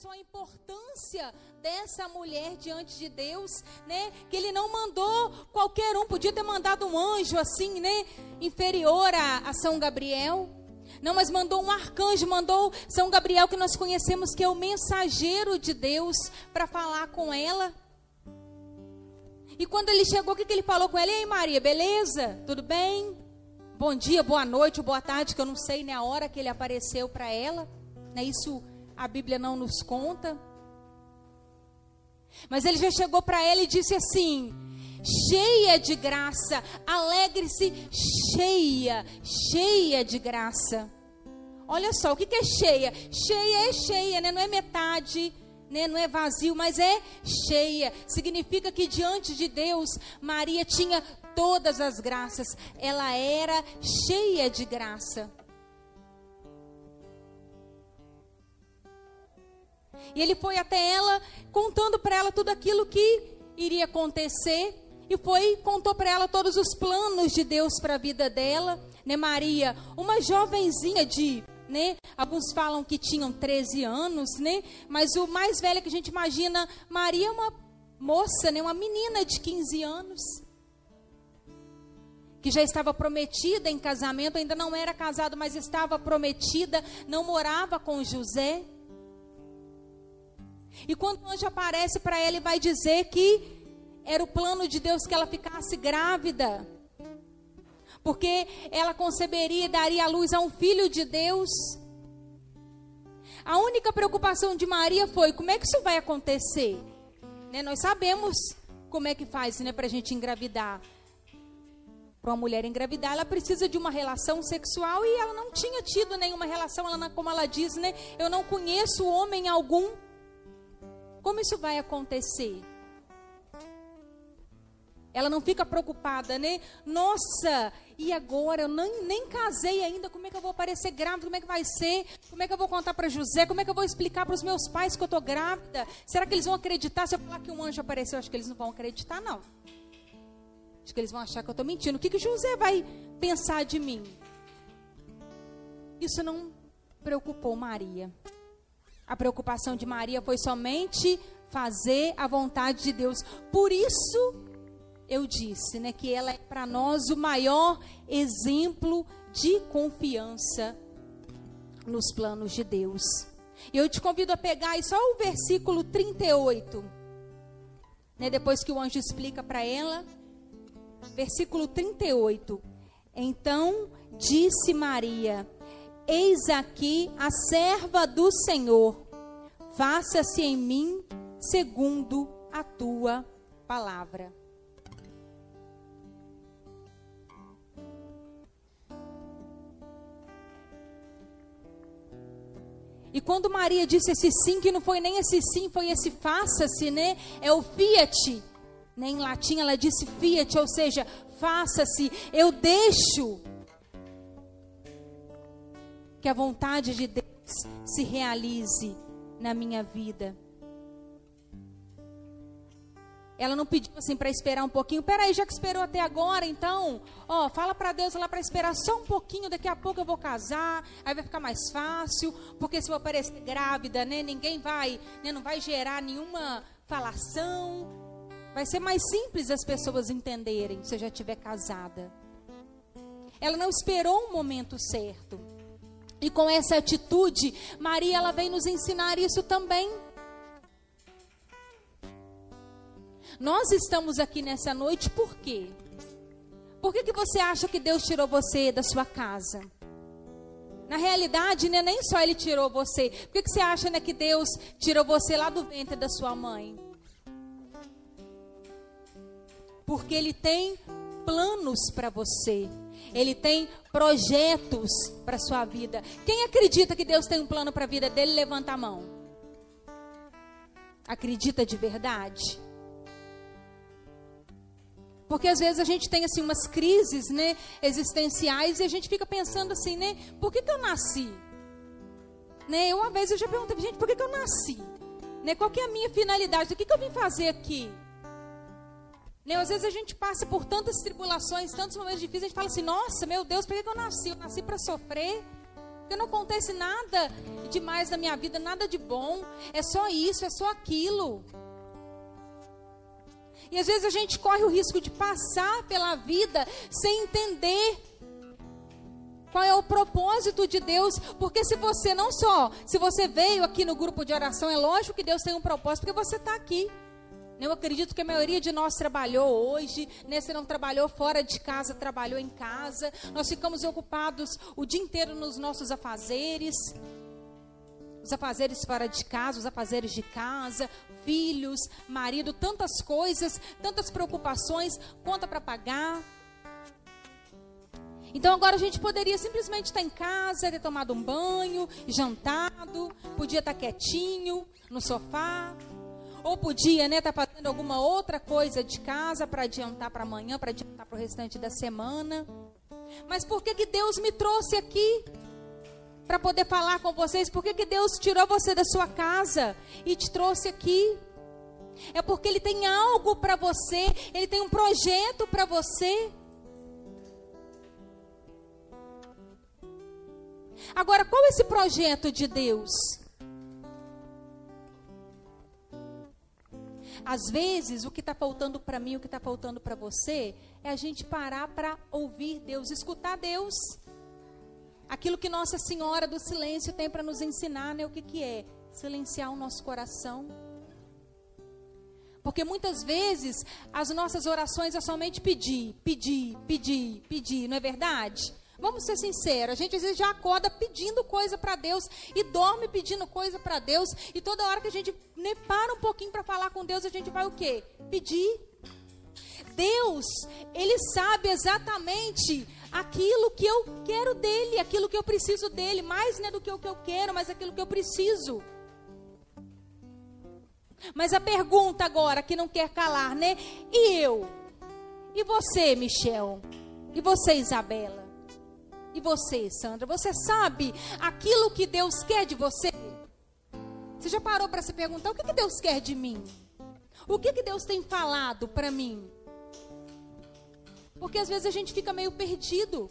só a importância dessa mulher diante de Deus, né? Que ele não mandou qualquer um, podia ter mandado um anjo assim, né? Inferior a, a São Gabriel. Não, mas mandou um arcanjo, mandou São Gabriel, que nós conhecemos que é o mensageiro de Deus, para falar com ela. E quando ele chegou, o que, que ele falou com ela? E aí, Maria, beleza? Tudo bem? Bom dia, boa noite, boa tarde, que eu não sei nem a hora que ele apareceu para ela. Né? Isso a Bíblia não nos conta. Mas ele já chegou para ela e disse assim: cheia de graça, alegre-se, cheia, cheia de graça. Olha só, o que, é cheia? Cheia é cheia, né? não é metade né? não é vazio, mas é cheia. Significa que diante de Deus, Maria tinha todas as graças, ela era cheia de graça. E ele foi até ela, contando para ela tudo aquilo que iria acontecer. E foi, contou para ela todos os planos de Deus para a vida dela. Né, Maria, uma jovenzinha de né? Alguns falam que tinham 13 anos, né? Mas o mais velho que a gente imagina, Maria é uma moça, né? Uma menina de 15 anos. Que já estava prometida em casamento, ainda não era casado, mas estava prometida, não morava com José. E quando o anjo aparece para ela e vai dizer que era o plano de Deus que ela ficasse grávida porque ela conceberia e daria à luz a um filho de Deus. A única preocupação de Maria foi: como é que isso vai acontecer? Né? Nós sabemos como é que faz né, para a gente engravidar. Para uma mulher engravidar, ela precisa de uma relação sexual e ela não tinha tido nenhuma relação, ela, como ela diz, né? Eu não conheço homem algum. Como isso vai acontecer? Ela não fica preocupada, né? Nossa, e agora? Eu nem, nem casei ainda. Como é que eu vou aparecer grávida? Como é que vai ser? Como é que eu vou contar para José? Como é que eu vou explicar para os meus pais que eu estou grávida? Será que eles vão acreditar? Se eu falar que um anjo apareceu, acho que eles não vão acreditar, não. Acho que eles vão achar que eu estou mentindo. O que, que José vai pensar de mim? Isso não preocupou Maria. A preocupação de Maria foi somente fazer a vontade de Deus. Por isso eu disse, né, que ela é para nós o maior exemplo de confiança nos planos de Deus. E eu te convido a pegar aí só o versículo 38, né, depois que o anjo explica para ela, versículo 38. Então disse Maria: Eis aqui a serva do Senhor, faça-se em mim segundo a tua palavra. E quando Maria disse esse sim, que não foi nem esse sim, foi esse faça-se, né? É o fiat. Né? Em latim ela disse fiat, ou seja, faça-se. Eu deixo que a vontade de Deus se realize na minha vida. Ela não pediu assim para esperar um pouquinho. Peraí, já que esperou até agora, então, ó, fala para Deus lá para esperar só um pouquinho. Daqui a pouco eu vou casar, aí vai ficar mais fácil, porque se eu aparecer grávida, né, ninguém vai, né, não vai gerar nenhuma falação. Vai ser mais simples as pessoas entenderem se eu já estiver casada. Ela não esperou um momento certo. E com essa atitude, Maria ela vem nos ensinar isso também. Nós estamos aqui nessa noite por quê? Por que, que você acha que Deus tirou você da sua casa? Na realidade, né, nem só Ele tirou você. Por que, que você acha né, que Deus tirou você lá do ventre da sua mãe? Porque Ele tem planos para você. Ele tem projetos para sua vida. Quem acredita que Deus tem um plano para a vida dele, levanta a mão. Acredita de verdade? Porque às vezes a gente tem assim umas crises, né, existenciais e a gente fica pensando assim, né, por que, que eu nasci? Né, uma vez eu já perguntei, gente, por que, que eu nasci? Né, qual que é a minha finalidade? O que, que eu vim fazer aqui? Né, às vezes a gente passa por tantas tribulações, tantos momentos difíceis, a gente fala assim, nossa, meu Deus, por que eu nasci? Eu nasci para sofrer? Porque não acontece nada demais na minha vida, nada de bom. É só isso, é só aquilo. E às vezes a gente corre o risco de passar pela vida sem entender qual é o propósito de Deus? Porque se você não só, se você veio aqui no grupo de oração, é lógico que Deus tem um propósito, porque você está aqui. Eu acredito que a maioria de nós trabalhou hoje, né? Você não trabalhou fora de casa, trabalhou em casa. Nós ficamos ocupados o dia inteiro nos nossos afazeres. Os afazeres fora de casa, os afazeres de casa, filhos, marido, tantas coisas, tantas preocupações, conta para pagar. Então agora a gente poderia simplesmente estar em casa, ter tomado um banho, jantado, podia estar quietinho no sofá, ou podia, né, estar tá fazendo alguma outra coisa de casa para adiantar para amanhã, para adiantar para o restante da semana. Mas por que, que Deus me trouxe aqui? Para poder falar com vocês, por que, que Deus tirou você da sua casa e te trouxe aqui? É porque Ele tem algo para você, Ele tem um projeto para você. Agora, qual é esse projeto de Deus? Às vezes, o que está faltando para mim, o que está faltando para você, é a gente parar para ouvir Deus, escutar Deus. Aquilo que Nossa Senhora do Silêncio tem para nos ensinar, né? O que, que é? Silenciar o nosso coração. Porque muitas vezes as nossas orações é somente pedir, pedir, pedir, pedir, não é verdade? Vamos ser sinceros, a gente às vezes já acorda pedindo coisa para Deus e dorme pedindo coisa para Deus e toda hora que a gente né, para um pouquinho para falar com Deus, a gente vai o quê? Pedir. Deus, ele sabe exatamente aquilo que eu quero dele, aquilo que eu preciso dele, mais né, do que o que eu quero, mas aquilo que eu preciso. Mas a pergunta agora que não quer calar, né? E eu? E você, Michel? E você, Isabela? E você, Sandra, você sabe aquilo que Deus quer de você? Você já parou para se perguntar o que, que Deus quer de mim? O que, que Deus tem falado para mim? Porque às vezes a gente fica meio perdido.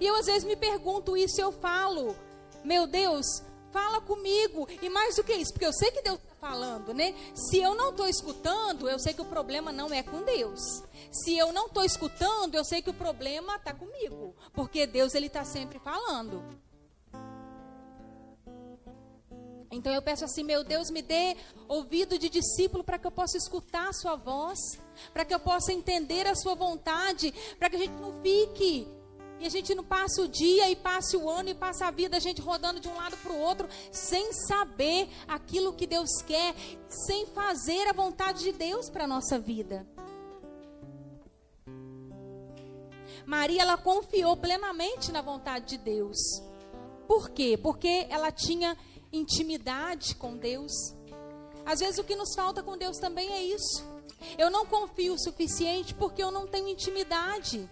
E eu às vezes me pergunto isso, eu falo, meu Deus, fala comigo. E mais do que isso, porque eu sei que Deus falando, né? Se eu não estou escutando, eu sei que o problema não é com Deus. Se eu não estou escutando, eu sei que o problema está comigo, porque Deus ele está sempre falando. Então eu peço assim, meu Deus, me dê ouvido de discípulo para que eu possa escutar a sua voz, para que eu possa entender a sua vontade, para que a gente não fique e a gente não passe o dia e passe o ano e passe a vida a gente rodando de um lado para o outro sem saber aquilo que Deus quer, sem fazer a vontade de Deus para a nossa vida. Maria ela confiou plenamente na vontade de Deus. Por quê? Porque ela tinha intimidade com Deus. Às vezes o que nos falta com Deus também é isso. Eu não confio o suficiente porque eu não tenho intimidade.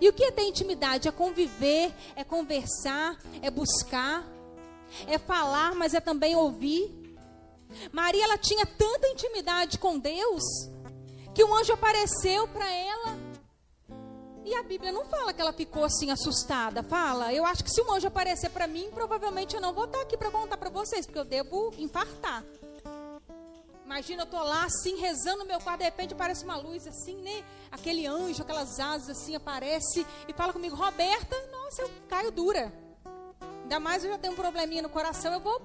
E o que é ter intimidade? É conviver, é conversar, é buscar, é falar, mas é também ouvir. Maria ela tinha tanta intimidade com Deus que um anjo apareceu para ela e a Bíblia não fala que ela ficou assim assustada. Fala, eu acho que se um anjo aparecer para mim, provavelmente eu não vou estar aqui para contar para vocês, porque eu devo infartar. Imagina, eu tô lá assim, rezando no meu quarto, de repente aparece uma luz assim, né? Aquele anjo, aquelas asas assim, aparece e fala comigo, Roberta, nossa, eu caio dura. Ainda mais eu já tenho um probleminha no coração, eu vou.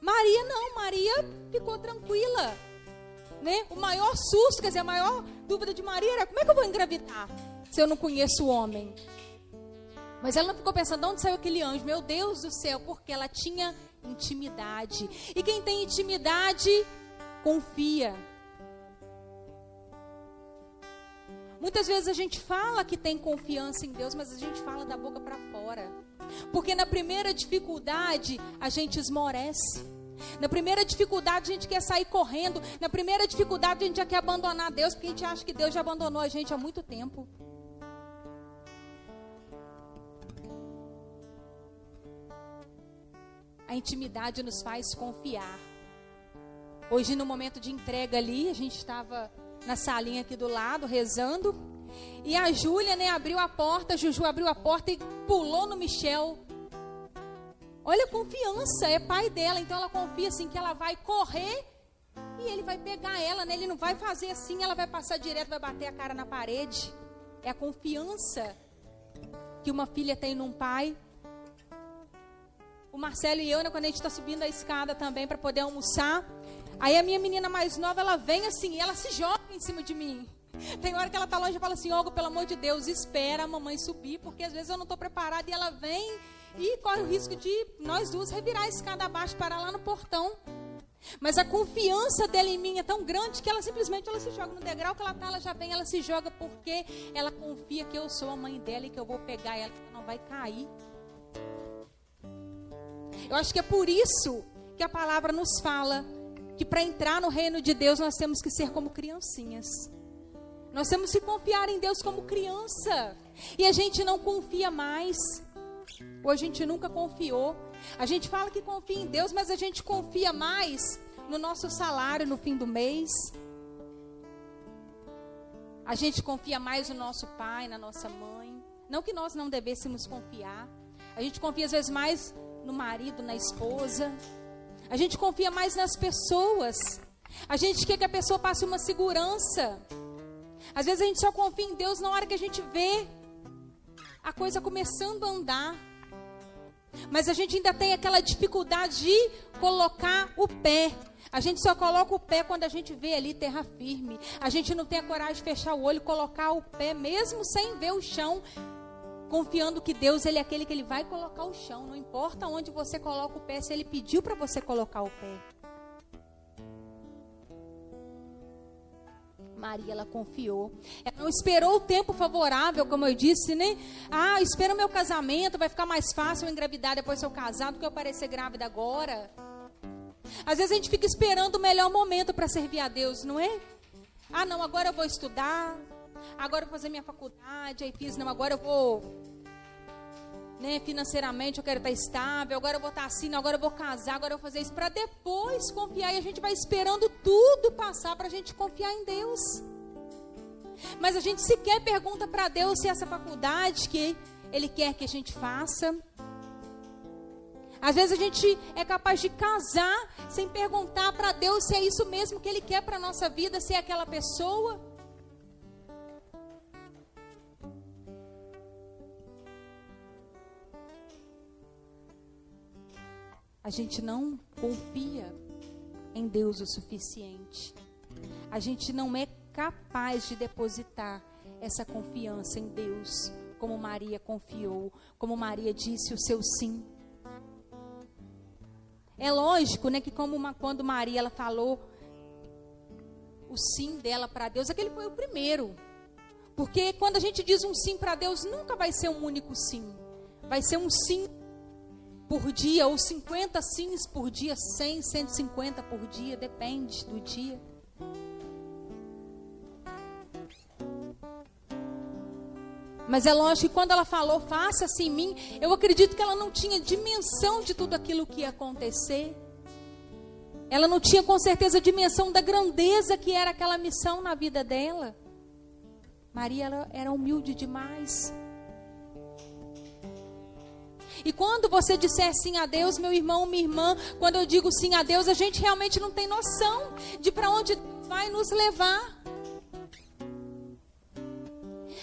Maria não, Maria ficou tranquila né? O maior susto, quer dizer, a maior dúvida de Maria era como é que eu vou engravidar se eu não conheço o homem? Mas ela não ficou pensando, de onde saiu aquele anjo? Meu Deus do céu, porque ela tinha intimidade. E quem tem intimidade, confia. Muitas vezes a gente fala que tem confiança em Deus, mas a gente fala da boca para fora. Porque na primeira dificuldade a gente esmorece. Na primeira dificuldade a gente quer sair correndo. Na primeira dificuldade a gente já quer abandonar Deus, porque a gente acha que Deus já abandonou a gente há muito tempo. A intimidade nos faz confiar. Hoje, no momento de entrega ali, a gente estava na salinha aqui do lado, rezando. E a Júlia, né, abriu a porta, a Juju abriu a porta e pulou no Michel. Olha a confiança, é pai dela, então ela confia assim que ela vai correr e ele vai pegar ela, né? Ele não vai fazer assim, ela vai passar direto, vai bater a cara na parede. É a confiança que uma filha tem num pai. O Marcelo e eu, né, quando a gente está subindo a escada também para poder almoçar, aí a minha menina mais nova, ela vem assim, ela se joga em cima de mim. Tem hora que ela tá longe e fala assim, Olga, pelo amor de Deus, espera a mamãe subir, porque às vezes eu não estou preparada e ela vem e corre o risco de nós duas revirar a escada abaixo para lá no portão. Mas a confiança dela em mim é tão grande que ela simplesmente ela se joga no degrau que ela tá, ela já vem, ela se joga porque ela confia que eu sou a mãe dela e que eu vou pegar ela, que ela não vai cair. Eu acho que é por isso que a palavra nos fala que para entrar no reino de Deus nós temos que ser como criancinhas. Nós temos que confiar em Deus como criança. E a gente não confia mais. Ou a gente nunca confiou. A gente fala que confia em Deus, mas a gente confia mais no nosso salário no fim do mês. A gente confia mais no nosso pai, na nossa mãe. Não que nós não devêssemos confiar. A gente confia às vezes mais no marido, na esposa. A gente confia mais nas pessoas. A gente quer que a pessoa passe uma segurança. Às vezes a gente só confia em Deus na hora que a gente vê a coisa começando a andar. Mas a gente ainda tem aquela dificuldade de colocar o pé. A gente só coloca o pé quando a gente vê ali terra firme. A gente não tem a coragem de fechar o olho, colocar o pé, mesmo sem ver o chão, confiando que Deus ele é aquele que ele vai colocar o chão. Não importa onde você coloca o pé, se ele pediu para você colocar o pé. Maria, ela confiou. Ela não esperou o tempo favorável, como eu disse, né? Ah, espera o meu casamento, vai ficar mais fácil eu engravidar depois de eu casado do que eu parecer grávida agora. Às vezes a gente fica esperando o melhor momento para servir a Deus, não é? Ah, não, agora eu vou estudar, agora eu vou fazer minha faculdade, aí fiz, não, agora eu vou né, financeiramente eu quero estar estável, agora eu vou estar assim, agora eu vou casar, agora eu vou fazer isso, para depois confiar. E a gente vai esperando tudo passar para a gente confiar em Deus. Mas a gente sequer pergunta para Deus se essa faculdade que Ele quer que a gente faça. Às vezes a gente é capaz de casar sem perguntar para Deus se é isso mesmo que Ele quer para a nossa vida, se é aquela pessoa. A gente não confia em Deus o suficiente. A gente não é capaz de depositar essa confiança em Deus, como Maria confiou, como Maria disse o seu sim. É lógico, né, que como uma, quando Maria ela falou o sim dela para Deus, aquele foi o primeiro. Porque quando a gente diz um sim para Deus, nunca vai ser um único sim. Vai ser um sim por dia, ou 50 sims por dia, 100, 150 por dia, depende do dia. Mas é lógico que quando ela falou, faça-se em mim, eu acredito que ela não tinha dimensão de tudo aquilo que ia acontecer. Ela não tinha com certeza dimensão da grandeza que era aquela missão na vida dela. Maria era humilde demais. E quando você disser sim a Deus, meu irmão, minha irmã, quando eu digo sim a Deus, a gente realmente não tem noção de para onde vai nos levar.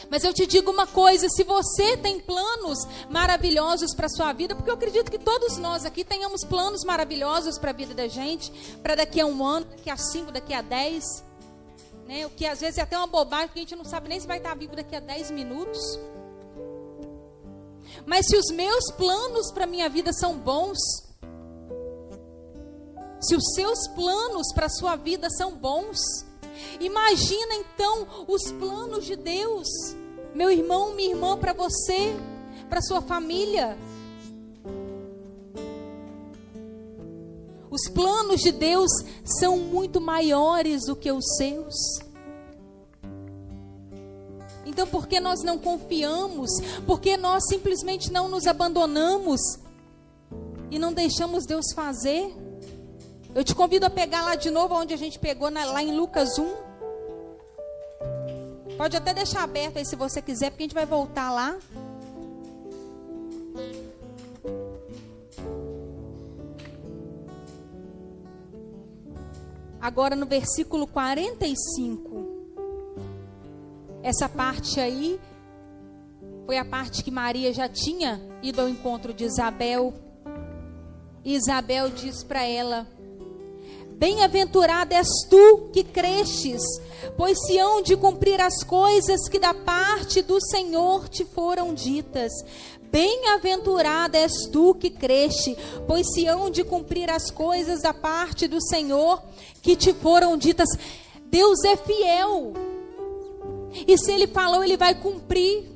Mas eu te digo uma coisa: se você tem planos maravilhosos para a sua vida, porque eu acredito que todos nós aqui tenhamos planos maravilhosos para a vida da gente, para daqui a um ano, daqui a cinco, daqui a dez, né? o que às vezes é até uma bobagem, porque a gente não sabe nem se vai estar vivo daqui a dez minutos. Mas se os meus planos para minha vida são bons, se os seus planos para a sua vida são bons, imagina então os planos de Deus, meu irmão, minha irmã, para você, para sua família. Os planos de Deus são muito maiores do que os seus. Então, por que nós não confiamos? Por que nós simplesmente não nos abandonamos e não deixamos Deus fazer? Eu te convido a pegar lá de novo onde a gente pegou na, lá em Lucas 1. Pode até deixar aberto aí se você quiser, porque a gente vai voltar lá. Agora no versículo 45. Essa parte aí foi a parte que Maria já tinha ido ao encontro de Isabel. E Isabel diz para ela: Bem-aventurada és tu que crestes, pois se hão de cumprir as coisas que da parte do Senhor te foram ditas. Bem-aventurada és tu que creste, pois se hão de cumprir as coisas da parte do Senhor que te foram ditas. Deus é fiel. E se ele falou, ele vai cumprir.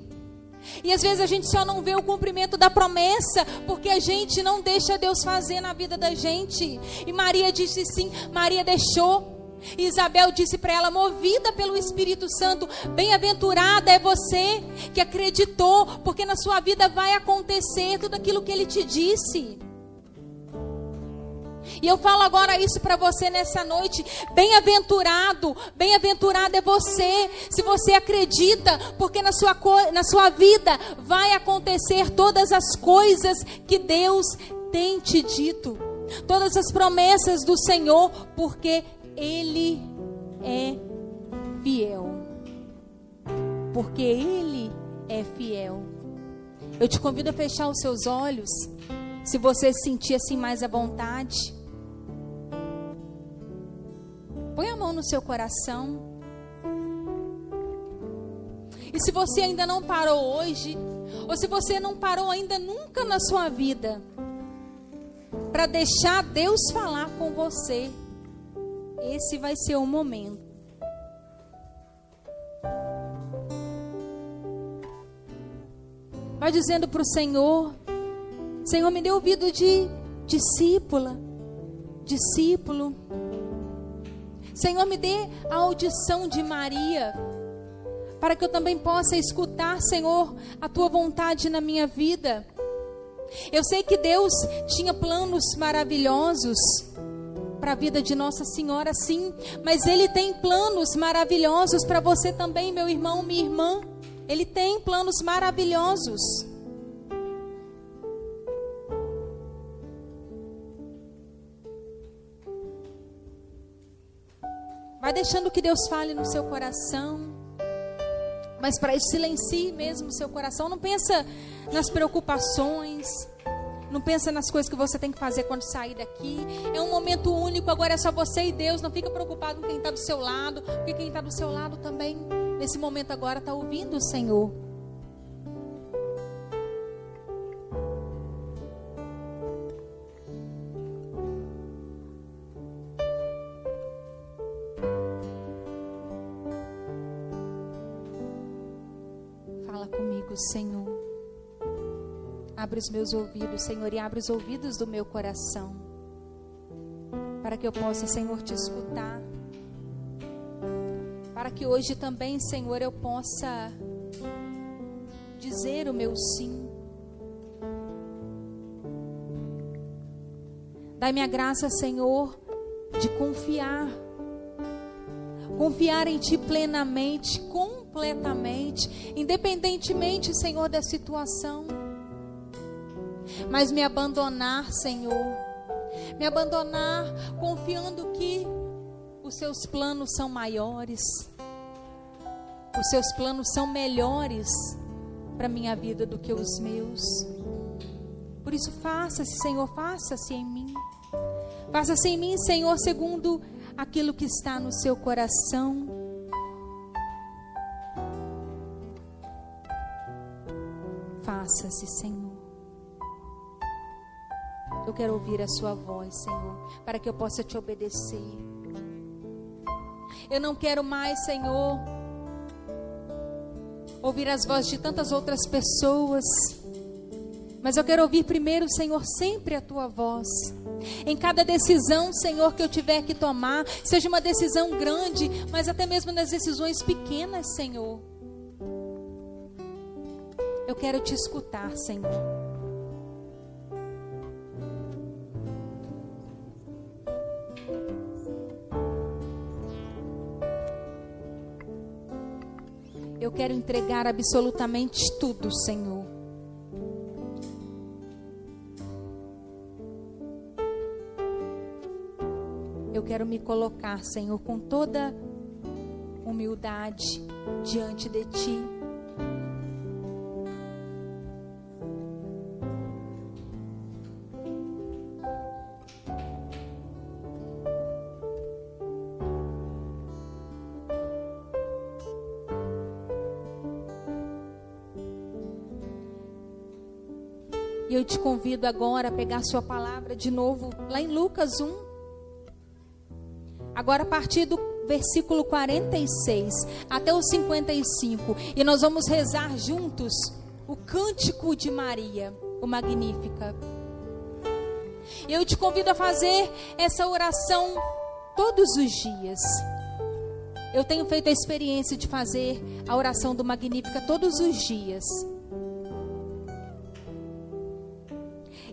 E às vezes a gente só não vê o cumprimento da promessa, porque a gente não deixa Deus fazer na vida da gente. E Maria disse sim, Maria deixou. E Isabel disse para ela, movida pelo Espírito Santo: Bem-aventurada é você que acreditou, porque na sua vida vai acontecer tudo aquilo que ele te disse. E eu falo agora isso para você nessa noite. Bem-aventurado, bem-aventurado é você, se você acredita, porque na sua, na sua vida vai acontecer todas as coisas que Deus tem te dito. Todas as promessas do Senhor, porque ele é fiel. Porque Ele é fiel. Eu te convido a fechar os seus olhos. Se você se sentir assim mais à vontade. Põe a mão no seu coração. E se você ainda não parou hoje, ou se você não parou ainda nunca na sua vida, para deixar Deus falar com você, esse vai ser o momento. Vai dizendo para o Senhor: Senhor, me dê ouvido de discípula, discípulo. Senhor, me dê a audição de Maria, para que eu também possa escutar, Senhor, a tua vontade na minha vida. Eu sei que Deus tinha planos maravilhosos para a vida de Nossa Senhora, sim, mas Ele tem planos maravilhosos para você também, meu irmão, minha irmã. Ele tem planos maravilhosos. Vai deixando que Deus fale no seu coração. Mas para isso silencie mesmo o seu coração. Não pensa nas preocupações. Não pensa nas coisas que você tem que fazer quando sair daqui. É um momento único, agora é só você e Deus. Não fica preocupado com quem está do seu lado, porque quem está do seu lado também, nesse momento agora, está ouvindo o Senhor. Senhor. Abre os meus ouvidos, Senhor, e abre os ouvidos do meu coração. Para que eu possa, Senhor, te escutar. Para que hoje também, Senhor, eu possa dizer o meu sim. Dai-me a graça, Senhor, de confiar. Confiar em Ti plenamente, completamente, independentemente, Senhor, da situação mas me abandonar, Senhor. Me abandonar confiando que os seus planos são maiores, os seus planos são melhores para minha vida do que os meus. Por isso, faça-se, Senhor, faça-se em mim. Faça-se em mim, Senhor, segundo aquilo que está no seu coração. Faça-se, Senhor. Eu quero ouvir a Sua voz, Senhor, para que eu possa te obedecer. Eu não quero mais, Senhor, ouvir as vozes de tantas outras pessoas. Mas eu quero ouvir primeiro, Senhor, sempre a tua voz. Em cada decisão, Senhor, que eu tiver que tomar, seja uma decisão grande, mas até mesmo nas decisões pequenas, Senhor. Eu quero te escutar, Senhor. Eu quero entregar absolutamente tudo, Senhor. Eu quero me colocar, Senhor, com toda humildade diante de Ti. E eu te convido agora a pegar sua palavra de novo, lá em Lucas 1. Agora, a partir do versículo 46 até o 55. E nós vamos rezar juntos o cântico de Maria, o Magnífica. Eu te convido a fazer essa oração todos os dias. Eu tenho feito a experiência de fazer a oração do Magnífica todos os dias.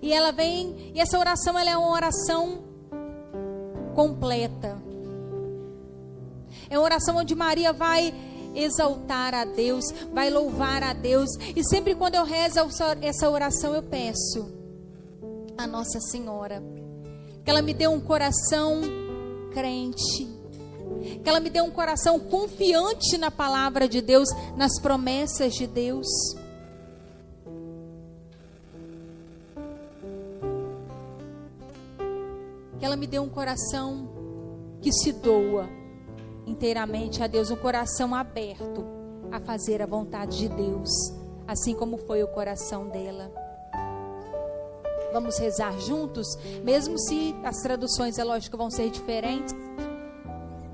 E ela vem, e essa oração ela é uma oração completa. É uma oração onde Maria vai exaltar a Deus, vai louvar a Deus. E sempre quando eu rezo essa oração, eu peço a Nossa Senhora que ela me dê um coração crente, que ela me dê um coração confiante na palavra de Deus, nas promessas de Deus. Ela me dê um coração que se doa inteiramente a Deus, um coração aberto a fazer a vontade de Deus, assim como foi o coração dela. Vamos rezar juntos, mesmo se as traduções, é lógico, vão ser diferentes.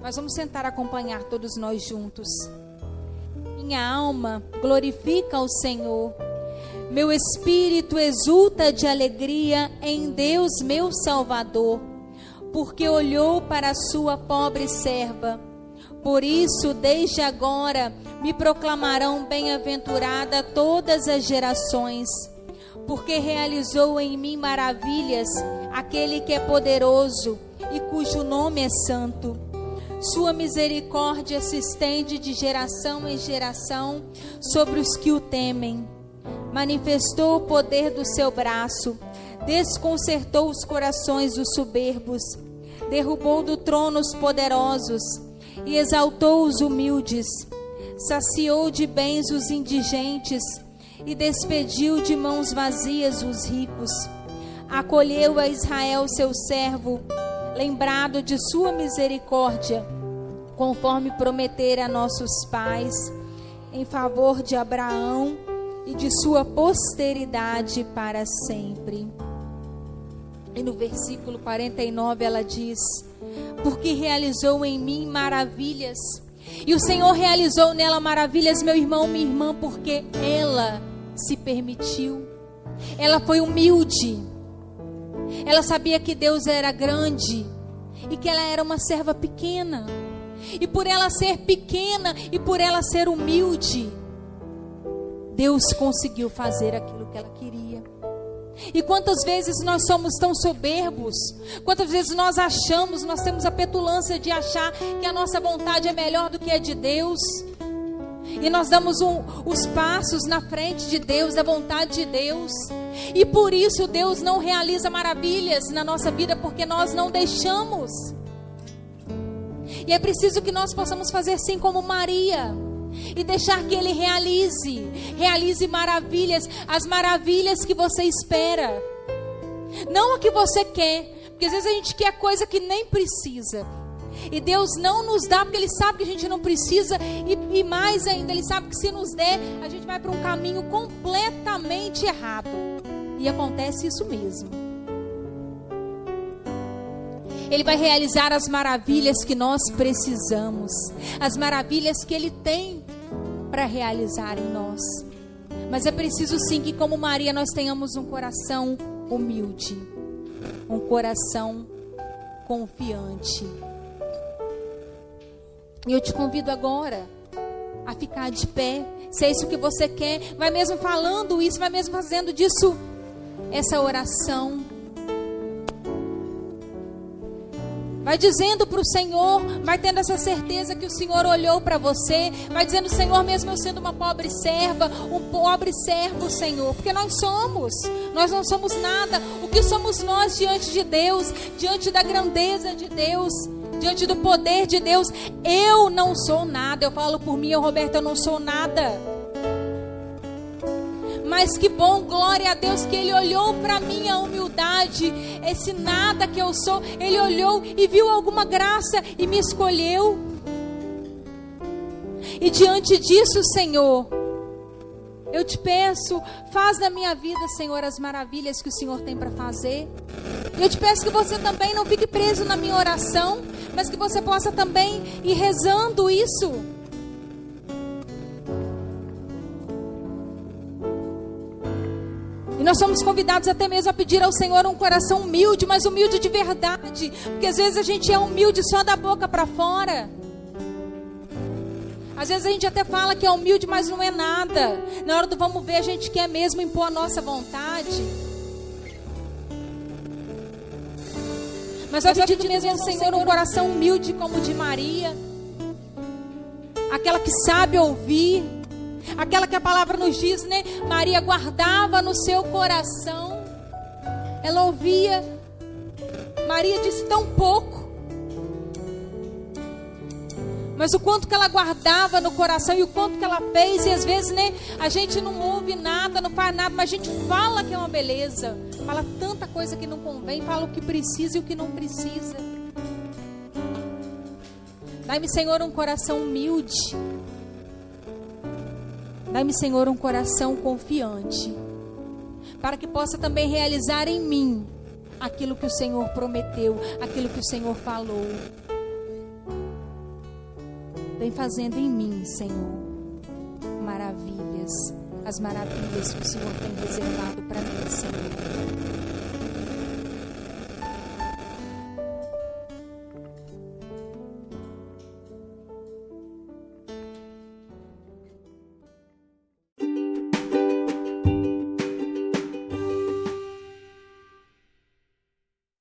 Mas vamos tentar acompanhar todos nós juntos. Minha alma glorifica o Senhor. Meu espírito exulta de alegria em Deus, meu Salvador porque olhou para a sua pobre serva. Por isso, desde agora, me proclamarão bem-aventurada todas as gerações, porque realizou em mim maravilhas aquele que é poderoso e cujo nome é santo. Sua misericórdia se estende de geração em geração sobre os que o temem. Manifestou o poder do seu braço, desconcertou os corações dos soberbos derrubou do trono os poderosos e exaltou os humildes, saciou de bens os indigentes e despediu de mãos vazias os ricos. Acolheu a Israel seu servo, lembrado de sua misericórdia, conforme prometera a nossos pais, em favor de Abraão e de sua posteridade para sempre. E no versículo 49 ela diz: Porque realizou em mim maravilhas. E o Senhor realizou nela maravilhas, meu irmão, minha irmã, porque ela se permitiu. Ela foi humilde. Ela sabia que Deus era grande e que ela era uma serva pequena. E por ela ser pequena e por ela ser humilde, Deus conseguiu fazer aquilo que ela queria. E quantas vezes nós somos tão soberbos, quantas vezes nós achamos, nós temos a petulância de achar que a nossa vontade é melhor do que a de Deus. E nós damos um, os passos na frente de Deus, da vontade de Deus. E por isso Deus não realiza maravilhas na nossa vida, porque nós não deixamos. E é preciso que nós possamos fazer assim como Maria e deixar que Ele realize, realize maravilhas, as maravilhas que você espera, não a que você quer, porque às vezes a gente quer coisa que nem precisa. E Deus não nos dá porque Ele sabe que a gente não precisa, e, e mais ainda, Ele sabe que se nos der, a gente vai para um caminho completamente errado. E acontece isso mesmo. Ele vai realizar as maravilhas que nós precisamos, as maravilhas que Ele tem para realizar em nós. Mas é preciso sim que, como Maria, nós tenhamos um coração humilde, um coração confiante. E eu te convido agora a ficar de pé. Se é isso que você quer, vai mesmo falando isso, vai mesmo fazendo disso essa oração. Vai dizendo para o Senhor, vai tendo essa certeza que o Senhor olhou para você, vai dizendo, Senhor, mesmo eu sendo uma pobre serva, um pobre servo, Senhor, porque nós somos, nós não somos nada. O que somos nós diante de Deus, diante da grandeza de Deus, diante do poder de Deus? Eu não sou nada. Eu falo por mim, eu, Roberto, eu não sou nada. Mas que bom, glória a Deus, que Ele olhou para minha humildade, esse nada que eu sou. Ele olhou e viu alguma graça e me escolheu. E diante disso, Senhor, eu te peço, faz na minha vida, Senhor, as maravilhas que o Senhor tem para fazer. Eu te peço que você também não fique preso na minha oração, mas que você possa também ir rezando isso. Nós somos convidados até mesmo a pedir ao Senhor um coração humilde, mas humilde de verdade. Porque às vezes a gente é humilde só da boca para fora. Às vezes a gente até fala que é humilde, mas não é nada. Na hora do vamos ver, a gente quer mesmo impor a nossa vontade. Mas eu pedido mesmo ao Senhor um coração humilde como o de Maria. Aquela que sabe ouvir Aquela que a palavra nos diz, né? Maria guardava no seu coração. Ela ouvia. Maria disse tão pouco. Mas o quanto que ela guardava no coração e o quanto que ela fez, e às vezes, né, a gente não ouve nada, não faz nada, mas a gente fala que é uma beleza. Fala tanta coisa que não convém, fala o que precisa e o que não precisa. Dai-me, Senhor, um coração humilde. Dai-me, Senhor, um coração confiante, para que possa também realizar em mim aquilo que o Senhor prometeu, aquilo que o Senhor falou. Vem fazendo em mim, Senhor, maravilhas, as maravilhas que o Senhor tem reservado para mim, Senhor.